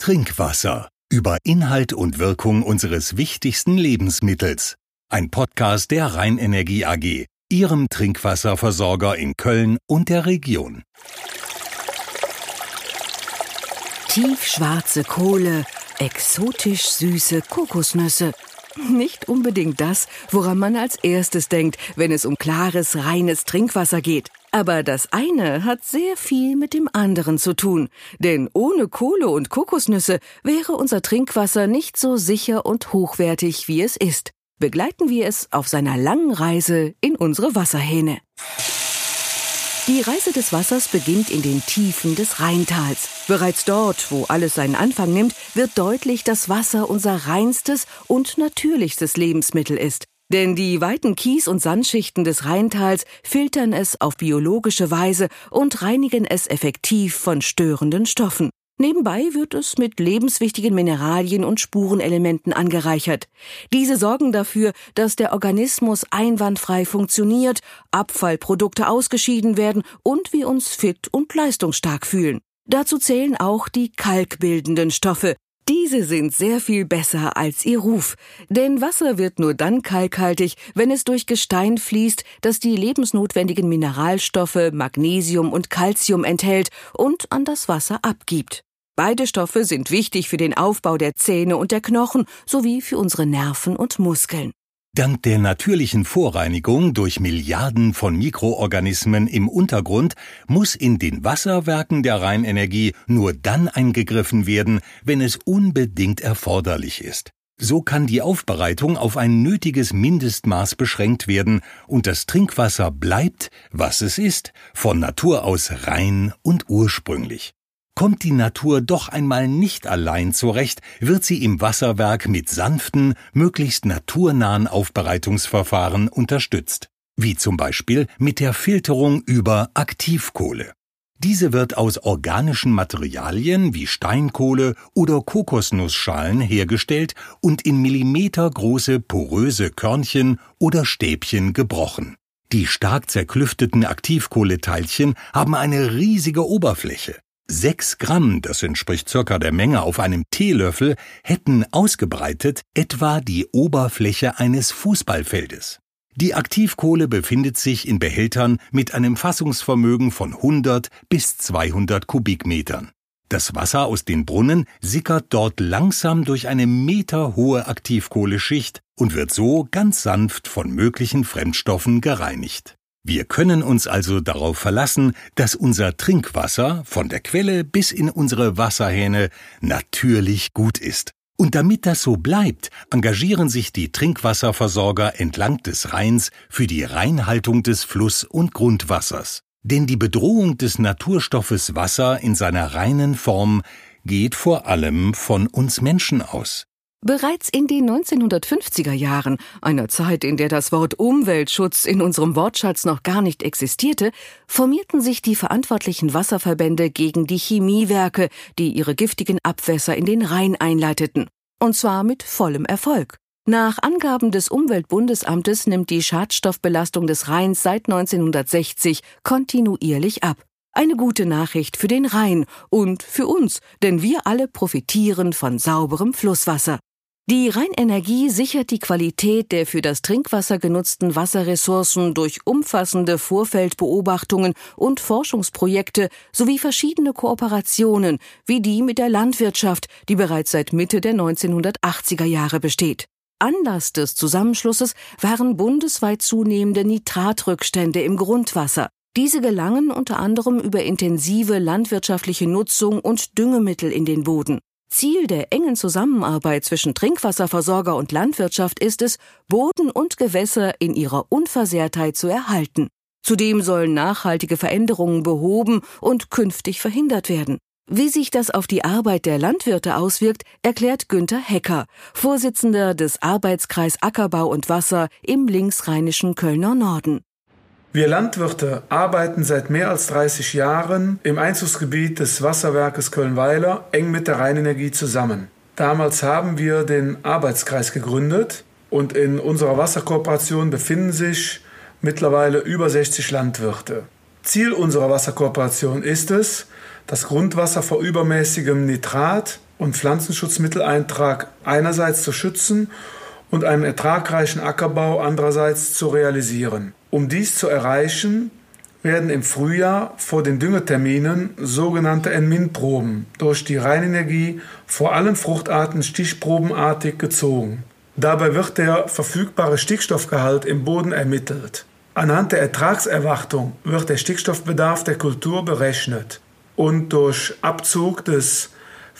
Trinkwasser. Über Inhalt und Wirkung unseres wichtigsten Lebensmittels. Ein Podcast der Rheinenergie AG, Ihrem Trinkwasserversorger in Köln und der Region. Tiefschwarze Kohle, exotisch süße Kokosnüsse. Nicht unbedingt das, woran man als erstes denkt, wenn es um klares, reines Trinkwasser geht. Aber das eine hat sehr viel mit dem anderen zu tun, denn ohne Kohle und Kokosnüsse wäre unser Trinkwasser nicht so sicher und hochwertig, wie es ist. Begleiten wir es auf seiner langen Reise in unsere Wasserhähne. Die Reise des Wassers beginnt in den Tiefen des Rheintals. Bereits dort, wo alles seinen Anfang nimmt, wird deutlich, dass Wasser unser reinstes und natürlichstes Lebensmittel ist. Denn die weiten Kies- und Sandschichten des Rheintals filtern es auf biologische Weise und reinigen es effektiv von störenden Stoffen. Nebenbei wird es mit lebenswichtigen Mineralien und Spurenelementen angereichert. Diese sorgen dafür, dass der Organismus einwandfrei funktioniert, Abfallprodukte ausgeschieden werden und wir uns fit und leistungsstark fühlen. Dazu zählen auch die kalkbildenden Stoffe, diese sind sehr viel besser als ihr Ruf, denn Wasser wird nur dann kalkhaltig, wenn es durch Gestein fließt, das die lebensnotwendigen Mineralstoffe Magnesium und Calcium enthält und an das Wasser abgibt. Beide Stoffe sind wichtig für den Aufbau der Zähne und der Knochen sowie für unsere Nerven und Muskeln. Dank der natürlichen Vorreinigung durch Milliarden von Mikroorganismen im Untergrund muss in den Wasserwerken der Rheinenergie nur dann eingegriffen werden, wenn es unbedingt erforderlich ist. So kann die Aufbereitung auf ein nötiges Mindestmaß beschränkt werden und das Trinkwasser bleibt, was es ist, von Natur aus rein und ursprünglich. Kommt die Natur doch einmal nicht allein zurecht, wird sie im Wasserwerk mit sanften, möglichst naturnahen Aufbereitungsverfahren unterstützt, wie zum Beispiel mit der Filterung über Aktivkohle. Diese wird aus organischen Materialien wie Steinkohle oder Kokosnussschalen hergestellt und in millimetergroße poröse Körnchen oder Stäbchen gebrochen. Die stark zerklüfteten Aktivkohleteilchen haben eine riesige Oberfläche. Sechs Gramm, das entspricht circa der Menge auf einem Teelöffel, hätten ausgebreitet etwa die Oberfläche eines Fußballfeldes. Die Aktivkohle befindet sich in Behältern mit einem Fassungsvermögen von 100 bis 200 Kubikmetern. Das Wasser aus den Brunnen sickert dort langsam durch eine meterhohe Aktivkohleschicht und wird so ganz sanft von möglichen Fremdstoffen gereinigt. Wir können uns also darauf verlassen, dass unser Trinkwasser von der Quelle bis in unsere Wasserhähne natürlich gut ist. Und damit das so bleibt, engagieren sich die Trinkwasserversorger entlang des Rheins für die Reinhaltung des Fluss- und Grundwassers. Denn die Bedrohung des Naturstoffes Wasser in seiner reinen Form geht vor allem von uns Menschen aus. Bereits in den 1950er Jahren, einer Zeit, in der das Wort Umweltschutz in unserem Wortschatz noch gar nicht existierte, formierten sich die verantwortlichen Wasserverbände gegen die Chemiewerke, die ihre giftigen Abwässer in den Rhein einleiteten. Und zwar mit vollem Erfolg. Nach Angaben des Umweltbundesamtes nimmt die Schadstoffbelastung des Rheins seit 1960 kontinuierlich ab. Eine gute Nachricht für den Rhein und für uns, denn wir alle profitieren von sauberem Flusswasser. Die Rheinenergie sichert die Qualität der für das Trinkwasser genutzten Wasserressourcen durch umfassende Vorfeldbeobachtungen und Forschungsprojekte sowie verschiedene Kooperationen, wie die mit der Landwirtschaft, die bereits seit Mitte der 1980er Jahre besteht. Anlass des Zusammenschlusses waren bundesweit zunehmende Nitratrückstände im Grundwasser. Diese gelangen unter anderem über intensive landwirtschaftliche Nutzung und Düngemittel in den Boden. Ziel der engen Zusammenarbeit zwischen Trinkwasserversorger und Landwirtschaft ist es, Boden und Gewässer in ihrer Unversehrtheit zu erhalten. Zudem sollen nachhaltige Veränderungen behoben und künftig verhindert werden. Wie sich das auf die Arbeit der Landwirte auswirkt, erklärt Günther Hecker, Vorsitzender des Arbeitskreis Ackerbau und Wasser im linksrheinischen Kölner Norden. Wir Landwirte arbeiten seit mehr als 30 Jahren im Einzugsgebiet des Wasserwerkes Köln-Weiler eng mit der Rheinenergie zusammen. Damals haben wir den Arbeitskreis gegründet und in unserer Wasserkooperation befinden sich mittlerweile über 60 Landwirte. Ziel unserer Wasserkooperation ist es, das Grundwasser vor übermäßigem Nitrat und Pflanzenschutzmitteleintrag einerseits zu schützen und einen ertragreichen Ackerbau andererseits zu realisieren. Um dies zu erreichen, werden im Frühjahr vor den Düngeterminen sogenannte Enmin-Proben durch die Rheinenergie vor allen Fruchtarten stichprobenartig gezogen. Dabei wird der verfügbare Stickstoffgehalt im Boden ermittelt. Anhand der Ertragserwartung wird der Stickstoffbedarf der Kultur berechnet und durch Abzug des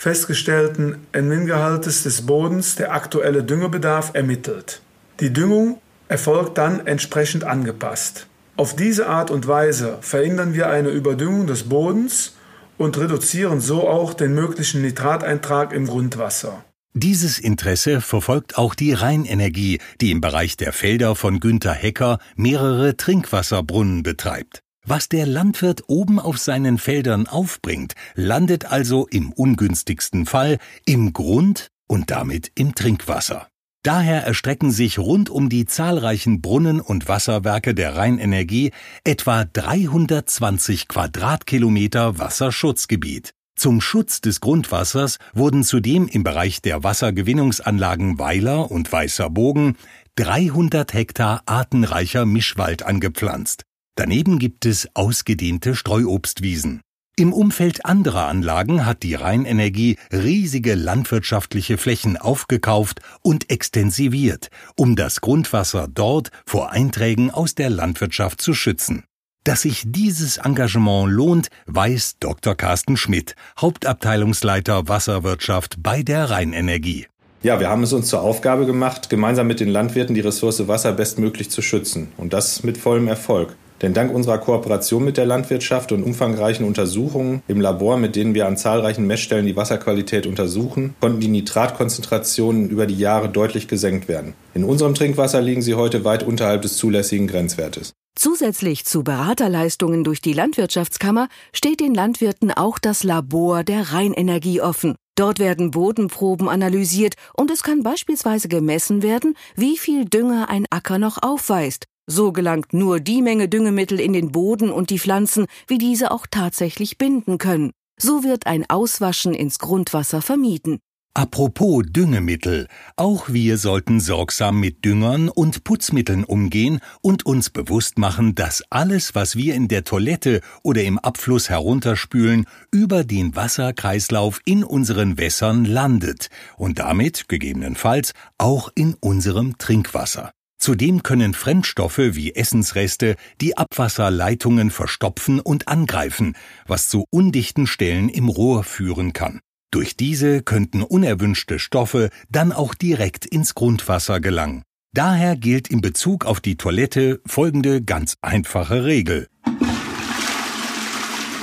festgestellten Enmin-Gehaltes des Bodens der aktuelle Düngebedarf ermittelt. Die Düngung erfolgt dann entsprechend angepasst. Auf diese Art und Weise verhindern wir eine Überdüngung des Bodens und reduzieren so auch den möglichen Nitrateintrag im Grundwasser. Dieses Interesse verfolgt auch die Rheinenergie, die im Bereich der Felder von Günter Hecker mehrere Trinkwasserbrunnen betreibt. Was der Landwirt oben auf seinen Feldern aufbringt, landet also im ungünstigsten Fall im Grund und damit im Trinkwasser. Daher erstrecken sich rund um die zahlreichen Brunnen und Wasserwerke der Rheinenergie etwa 320 Quadratkilometer Wasserschutzgebiet. Zum Schutz des Grundwassers wurden zudem im Bereich der Wassergewinnungsanlagen Weiler und Weißer Bogen 300 Hektar artenreicher Mischwald angepflanzt. Daneben gibt es ausgedehnte Streuobstwiesen. Im Umfeld anderer Anlagen hat die Rheinenergie riesige landwirtschaftliche Flächen aufgekauft und extensiviert, um das Grundwasser dort vor Einträgen aus der Landwirtschaft zu schützen. Dass sich dieses Engagement lohnt, weiß Dr. Carsten Schmidt, Hauptabteilungsleiter Wasserwirtschaft bei der Rheinenergie. Ja, wir haben es uns zur Aufgabe gemacht, gemeinsam mit den Landwirten die Ressource Wasser bestmöglich zu schützen. Und das mit vollem Erfolg. Denn dank unserer Kooperation mit der Landwirtschaft und umfangreichen Untersuchungen im Labor, mit denen wir an zahlreichen Messstellen die Wasserqualität untersuchen, konnten die Nitratkonzentrationen über die Jahre deutlich gesenkt werden. In unserem Trinkwasser liegen sie heute weit unterhalb des zulässigen Grenzwertes. Zusätzlich zu Beraterleistungen durch die Landwirtschaftskammer steht den Landwirten auch das Labor der Rheinenergie offen. Dort werden Bodenproben analysiert und es kann beispielsweise gemessen werden, wie viel Dünger ein Acker noch aufweist. So gelangt nur die Menge Düngemittel in den Boden und die Pflanzen, wie diese auch tatsächlich binden können. So wird ein Auswaschen ins Grundwasser vermieden. Apropos Düngemittel, auch wir sollten sorgsam mit Düngern und Putzmitteln umgehen und uns bewusst machen, dass alles, was wir in der Toilette oder im Abfluss herunterspülen, über den Wasserkreislauf in unseren Wässern landet und damit gegebenenfalls auch in unserem Trinkwasser. Zudem können Fremdstoffe wie Essensreste die Abwasserleitungen verstopfen und angreifen, was zu undichten Stellen im Rohr führen kann. Durch diese könnten unerwünschte Stoffe dann auch direkt ins Grundwasser gelangen. Daher gilt in Bezug auf die Toilette folgende ganz einfache Regel.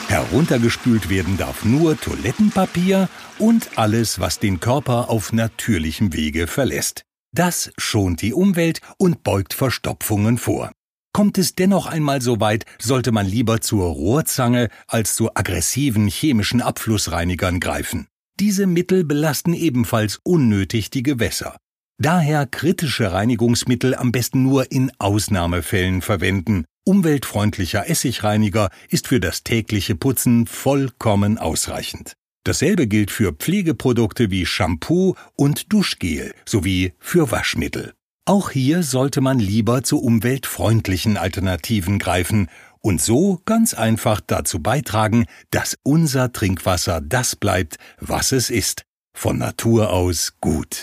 Heruntergespült werden darf nur Toilettenpapier und alles, was den Körper auf natürlichem Wege verlässt. Das schont die Umwelt und beugt Verstopfungen vor. Kommt es dennoch einmal so weit, sollte man lieber zur Rohrzange als zu aggressiven chemischen Abflussreinigern greifen. Diese Mittel belasten ebenfalls unnötig die Gewässer. Daher kritische Reinigungsmittel am besten nur in Ausnahmefällen verwenden. Umweltfreundlicher Essigreiniger ist für das tägliche Putzen vollkommen ausreichend. Dasselbe gilt für Pflegeprodukte wie Shampoo und Duschgel sowie für Waschmittel. Auch hier sollte man lieber zu umweltfreundlichen Alternativen greifen und so ganz einfach dazu beitragen, dass unser Trinkwasser das bleibt, was es ist, von Natur aus gut.